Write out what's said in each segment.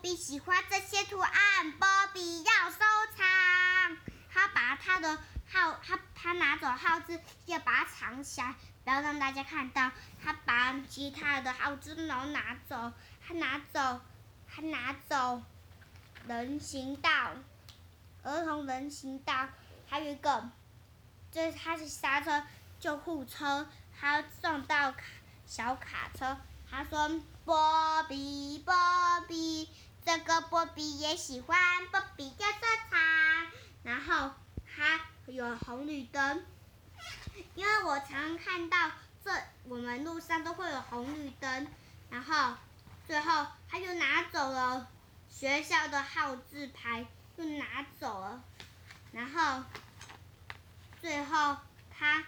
比喜欢这些图案，波比要收藏。他把他的号，他他拿走号子，要把它藏起来，不要让大家看到。他把其他的号子都拿走，他拿走，他拿走人行道，儿童人行道，还有一个，就是他是刹车救护车，他撞到卡小卡车。他说：“波比，波比，这个波比也喜欢波比要收藏。”然后他有红绿灯，因为我常看到这我们路上都会有红绿灯。然后最后他就拿走了学校的号字牌，就拿走了。然后最后他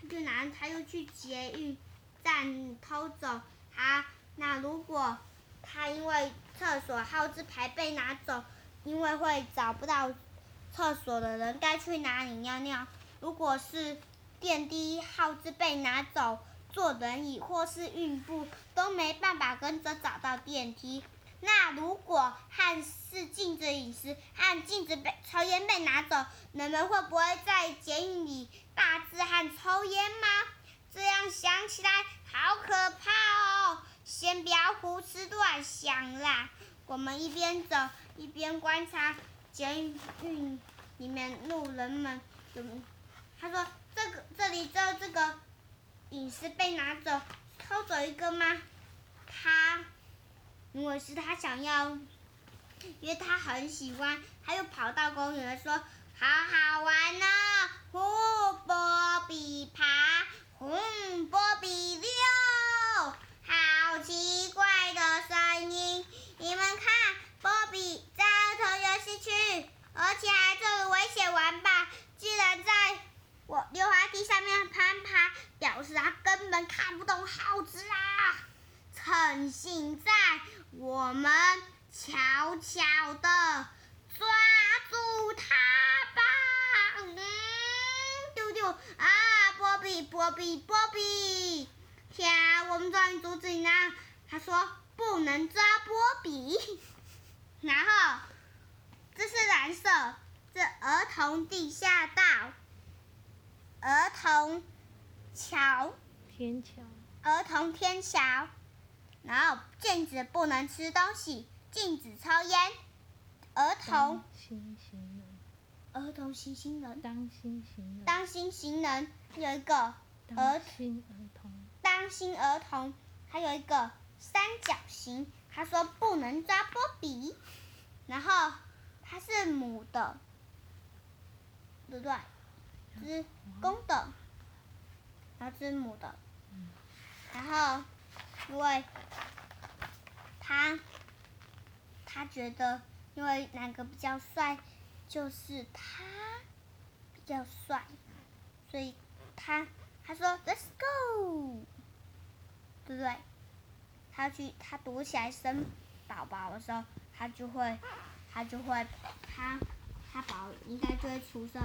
他就拿他又去捷运站偷走。他那如果他因为厕所号字牌被拿走，因为会找不到厕所的人该去哪里尿尿。如果是电梯号字被拿走，坐轮椅或是孕妇都没办法跟着找到电梯。那如果和是禁止饮食和禁止被抽烟被拿走，人们会不会在监狱里大字和抽烟吗？这样想起来思乱想啦，我们一边走一边观察监狱里面路人们。他说：“这个这里只有这个隐私被拿走，偷走一个吗？”他因为是他想要，因为他很喜欢，他又跑到公园说：“好好玩呢，胡波比爬。”红波比溜，好奇怪的声音！你们看，波比在儿童游戏区，而且还做危险玩吧，居然在我溜滑梯上面攀爬，他根本看不懂耗子啊！趁现在，我们悄悄的抓住他吧！嗯，丢丢啊！波比，波比，波比！天啊，我们终于阻止你了。他说不能抓波比。然后，这是蓝色，这儿童地下道，儿童桥，天桥，儿童天桥。然后禁止不能吃东西，禁止抽烟，儿童。行行人。儿童行行人。当心行人。当心行人。有一个儿童，当心儿童，还有一个三角形。他说不能抓波比，然后它是母的，对不对？是公的，然后是母的。然后因为他他觉得，因为哪个比较帅，就是他比较帅，所以。他他说 Let's go，对不对？他去他躲起来生宝宝的时候，他就会他就会他他宝应该就会出生。